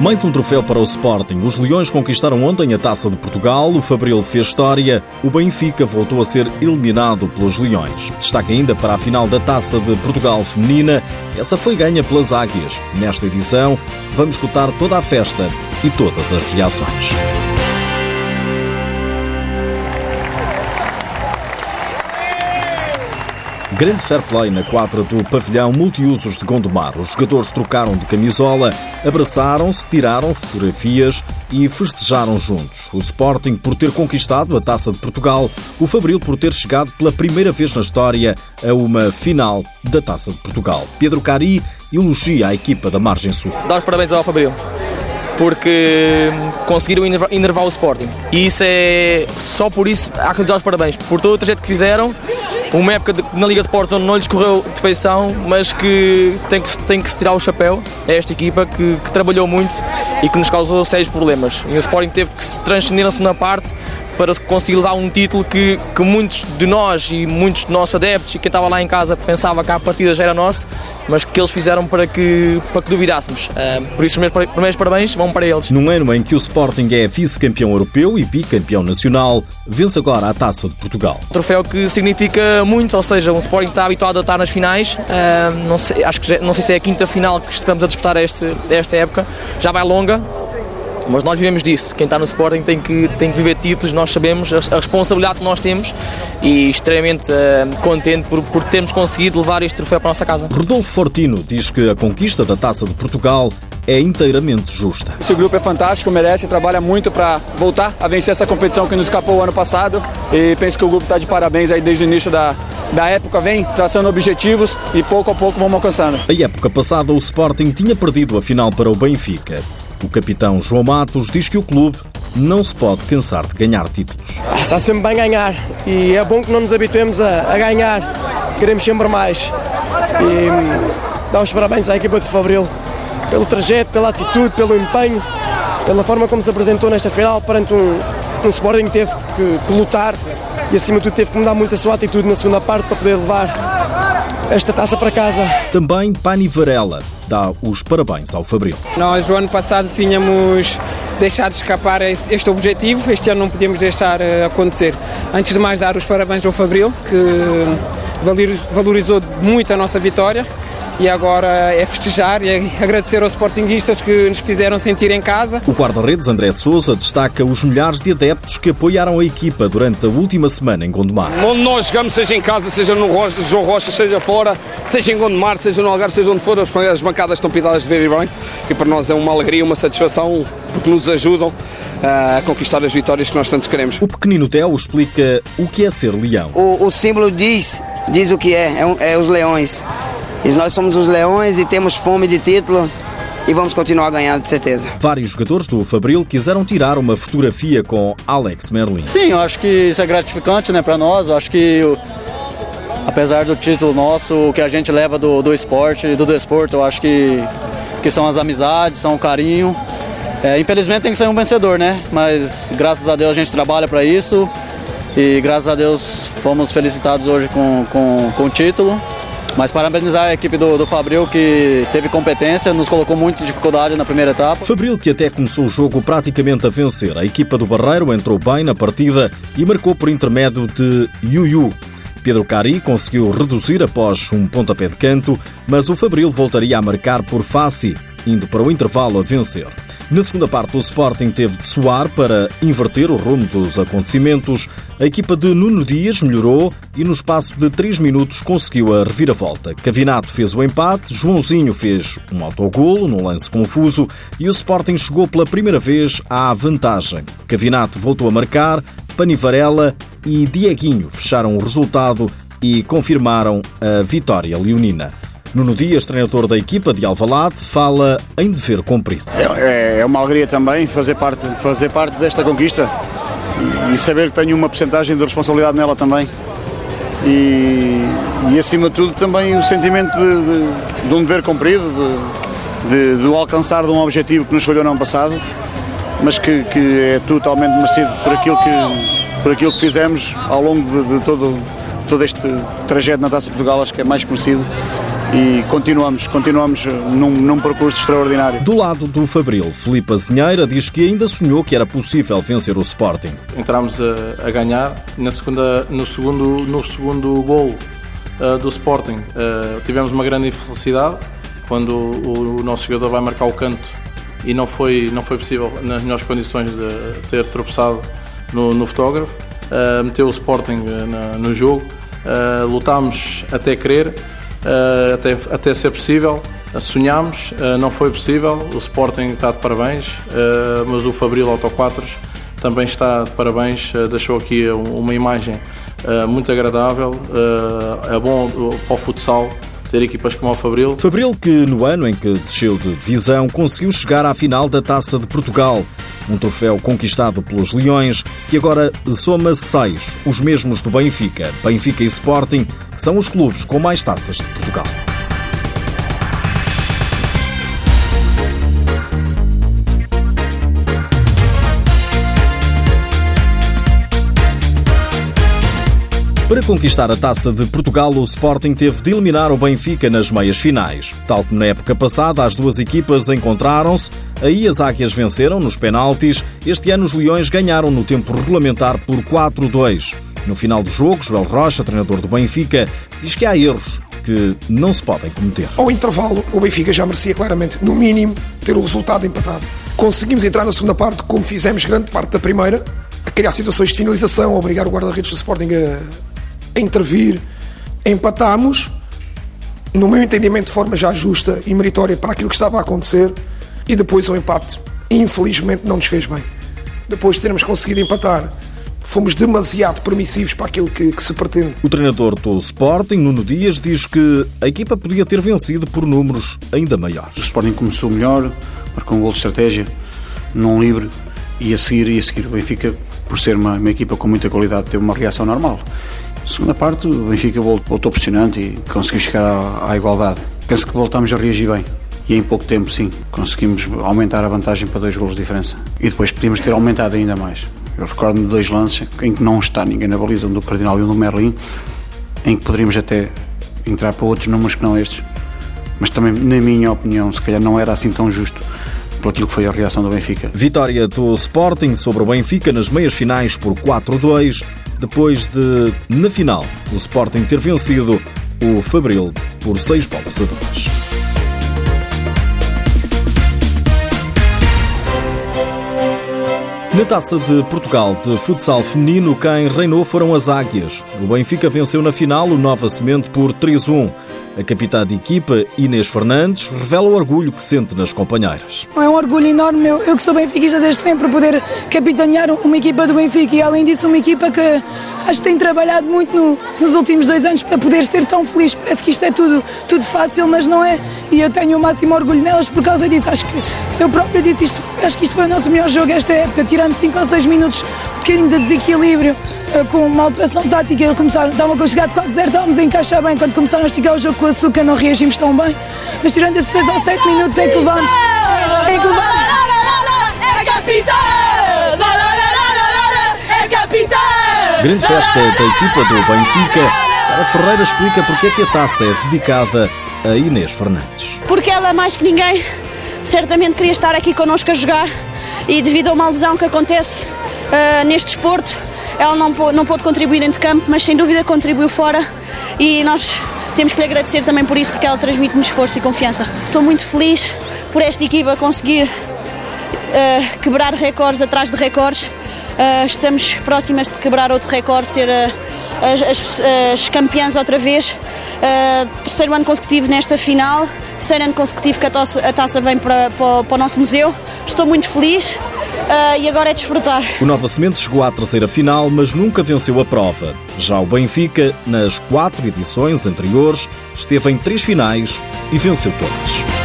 Mais um troféu para o Sporting. Os Leões conquistaram ontem a Taça de Portugal, o Fabril fez história, o Benfica voltou a ser eliminado pelos Leões. Destaque ainda para a final da Taça de Portugal feminina, essa foi ganha pelas Águias. Nesta edição, vamos escutar toda a festa e todas as reações. Grande fair play na quadra do pavilhão multiusos de Gondomar. Os jogadores trocaram de camisola, abraçaram-se, tiraram fotografias e festejaram juntos. O Sporting por ter conquistado a Taça de Portugal, o Fabril por ter chegado pela primeira vez na história a uma final da Taça de Portugal. Pedro Cari elogia a equipa da Margem Sul. Dá os parabéns ao Fabril porque conseguiram enervar o Sporting. E isso é. Só por isso há que lhes dar os parabéns. Por todo o trajeto que fizeram, uma época de, na Liga de Portos onde não lhes correu de feição, mas que tem que, tem que se tirar o chapéu a esta equipa que, que trabalhou muito e que nos causou sérios problemas. E o Sporting teve que se transcender na segunda parte para conseguir levar um título que, que muitos de nós e muitos de nossos adeptos e quem estava lá em casa pensava que a partida já era nosso, mas que eles fizeram para que, para que duvidássemos. Uh, por isso, os meus primeiros parabéns vão para eles. Num ano em que o Sporting é vice-campeão europeu e bicampeão nacional, vence agora a Taça de Portugal. Um troféu que significa muito, ou seja, o Sporting está habituado a estar nas finais, uh, não sei, acho que já, não sei se é a quinta final que estamos a disputar este, esta época, já vai longa, mas nós vivemos disso. Quem está no Sporting tem que, tem que viver títulos, nós sabemos a, responsabilidade que nós temos e extremamente uh, contente por, por termos conseguido levar este troféu para a nossa casa. Rodolfo Fortino diz que a conquista da Taça de Portugal é inteiramente justa. Esse grupo é fantástico, merece, trabalha muito para voltar a vencer essa competição que nos escapou o ano passado e penso que o grupo está de parabéns aí desde o início da, da época, vem traçando objetivos e pouco a pouco vamos alcançando. A época passada o Sporting tinha perdido a final para o Benfica. O capitão João Matos diz que o clube não se pode cansar de ganhar títulos. Está sempre bem ganhar e é bom que não nos habituemos a, a ganhar, queremos sempre mais. E hum, dá os parabéns à equipa de Fabril pelo trajeto, pela atitude, pelo empenho, pela forma como se apresentou nesta final perante um, um Sporting que teve que, que lutar e acima de tudo teve que mudar muito a sua atitude na segunda parte para poder levar esta taça para casa. Também Pani Varela dá os parabéns ao Fabril. Nós, o ano passado, tínhamos deixado escapar este objetivo, este ano não podíamos deixar eh, acontecer. Antes de mais, dar os parabéns ao Fabril, que valorizou muito a nossa vitória e agora é festejar e é agradecer aos sportinguistas que nos fizeram sentir em casa. O guarda-redes André Souza destaca os milhares de adeptos que apoiaram a equipa durante a última semana em Gondomar. Onde nós jogamos, seja em casa, seja no João Rocha, seja fora, seja em Gondomar, seja no Algarve, seja onde for, as bancadas estão pintadas de ver e bem e para nós é uma alegria, uma satisfação porque nos ajudam a conquistar as vitórias que nós tantos queremos. O pequenino Theo explica o que é ser leão. O, o símbolo diz, diz o que é, é, é os leões. E nós somos os leões e temos fome de títulos e vamos continuar ganhando, de certeza. Vários jogadores do Fabril quiseram tirar uma fotografia com Alex Merlin. Sim, eu acho que isso é gratificante né, para nós. Eu acho que, apesar do título nosso, o que a gente leva do, do esporte e do desporto, eu acho que, que são as amizades, são o carinho. É, infelizmente tem que sair um vencedor, né? Mas graças a Deus a gente trabalha para isso e graças a Deus fomos felicitados hoje com, com, com o título. Mas parabenizar a equipe do, do Fabril que teve competência, nos colocou muito em dificuldade na primeira etapa. Fabril que até começou o jogo praticamente a vencer. A equipa do Barreiro entrou bem na partida e marcou por intermédio de Yuyu. Pedro Cari conseguiu reduzir após um pontapé de canto, mas o Fabril voltaria a marcar por face, indo para o intervalo a vencer. Na segunda parte, o Sporting teve de suar para inverter o rumo dos acontecimentos. A equipa de Nuno Dias melhorou e, no espaço de 3 minutos, conseguiu a reviravolta. Cavinato fez o empate, Joãozinho fez um autogolo num lance confuso e o Sporting chegou pela primeira vez à vantagem. Cavinato voltou a marcar, Panivarela e Dieguinho fecharam o resultado e confirmaram a vitória leonina. Nuno Dias, treinador da equipa de Alvalade, fala em dever cumprido. É, é uma alegria também fazer parte, fazer parte desta conquista e, saber que tenho uma porcentagem de responsabilidade nela também. E, e acima de tudo também o sentimento de, de, de um dever cumprido, de, de alcançar de um objetivo que nos falhou no ano passado, mas que, que é totalmente merecido por aquilo que, por aquilo que fizemos ao longo de, de todo, todo este trajeto na Taça Portugal, acho que é mais conhecido e continuamos, continuamos num, num percurso extraordinário. Do lado do Fabril, Filipe Azinheira diz que ainda sonhou que era possível vencer o Sporting. Entramos a, a ganhar na segunda, no segundo, no segundo gol uh, do Sporting. Uh, tivemos uma grande infelicidade quando o, o, nosso jogador vai marcar o canto e não foi, não foi possível nas melhores condições de ter tropeçado no, no fotógrafo. Uh, meteu o Sporting na, no jogo, lutámos até querer até, até ser possível. Sonhámos, uh, não foi possível. O Sporting está de parabéns, mas o Fabril Autoquatros também está de parabéns. deixou aqui uma imagem muito agradável. é bom para o futsal ter equipas como o Fabril. Fabril que no ano em que desceu de divisão conseguiu chegar à final da Taça de Portugal. Um troféu conquistado pelos Leões, que agora soma seis, os mesmos do Benfica. Benfica e Sporting são os clubes com mais taças de Portugal. Para conquistar a taça de Portugal, o Sporting teve de eliminar o Benfica nas meias finais. Tal como na época passada, as duas equipas encontraram-se, aí as Águias venceram nos penaltis. Este ano os Leões ganharam no tempo regulamentar por 4-2. No final do jogo, Joel Rocha, treinador do Benfica, diz que há erros que não se podem cometer. Ao intervalo, o Benfica já merecia claramente, no mínimo, ter o resultado empatado. Conseguimos entrar na segunda parte, como fizemos grande parte da primeira, a criar situações de finalização, a obrigar o guarda-redes do Sporting a a intervir, empatámos, no meu entendimento, de forma já justa e meritória para aquilo que estava a acontecer, e depois o empate, infelizmente, não nos fez bem. Depois de termos conseguido empatar, fomos demasiado permissivos para aquilo que, que, se pretende. O treinador do Sporting, Nuno Dias, diz que a equipa podia ter vencido por números ainda maiores. O Sporting começou melhor, marcou um gol de estratégia, não livre, e a seguir, e a seguir o Benfica, por ser uma, uma equipa com muita qualidade, teve uma reação normal. Segunda parte, o Benfica voltou pressionante e conseguiu chegar à, à igualdade. Penso que voltámos a reagir bem. E em pouco tempo, sim, conseguimos aumentar a vantagem para dois golos de diferença. E depois podíamos ter aumentado ainda mais. Eu recordo-me de dois lances em que não está ninguém na baliza, um do Cardinal e um do Merlin, em que poderíamos até entrar para outros números que não estes. Mas também, na minha opinião, se calhar não era assim tão justo por aquilo que foi a reação do Benfica. Vitória do Sporting sobre o Benfica nas meias finais por 4-2 depois de, na final, o Sporting ter vencido o Fabril por 6 bolas a 2. Na taça de Portugal de futsal feminino, quem reinou foram as Águias. O Benfica venceu na final o Nova Semente por 3-1. A capitã de equipa, Inês Fernandes, revela o orgulho que sente nas companheiras. É um orgulho enorme, eu, eu que sou benfiquista desde sempre, poder capitanear uma equipa do Benfica e, além disso, uma equipa que acho que tem trabalhado muito no, nos últimos dois anos para poder ser tão feliz. Parece que isto é tudo, tudo fácil, mas não é. E eu tenho o máximo orgulho nelas por causa disso. Acho que eu próprio disse isto, acho que isto foi o nosso melhor jogo esta época, tirando 5 ou 6 minutos um bocadinho de desequilíbrio, com uma alteração tática. Começaram, estavam a chegar de 4-0, estávamos a encaixar bem. Quando começaram a esticar o jogo com o açúcar, não reagimos tão bem. Mas tirando esses 6 ou 7 minutos é que levamos. É que levamos. É capitão! É capitão! Grande festa da equipa do Benfica. Sara Ferreira explica porque é que a taça é dedicada a Inês Fernandes. Porque ela, mais que ninguém, certamente queria estar aqui connosco a jogar e devido a uma lesão que acontece uh, neste desporto, ela não, não pôde contribuir dentro de campo, mas sem dúvida contribuiu fora e nós temos que lhe agradecer também por isso, porque ela transmite-nos força e confiança. Estou muito feliz por esta equipa conseguir uh, quebrar recordes atrás de recordes Uh, estamos próximas de quebrar outro recorde, ser uh, as, as, as, campeãs outra vez. Terceiro ano consecutivo nesta final, terceiro ano consecutivo que a taça, a taça vem para, para, para, o nosso museu. Estou muito feliz. Uh, e agora é desfrutar. O Nova Semente chegou à terceira final, mas nunca venceu a prova. Já o Benfica, nas quatro edições anteriores, esteve em três finais e venceu todas.